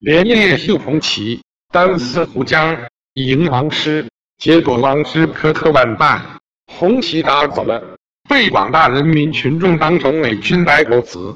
连夜绣红旗，单丝胡将迎王师。结果王师磕磕绊绊，红旗打走了，被广大人民群众当成伪军白狗子。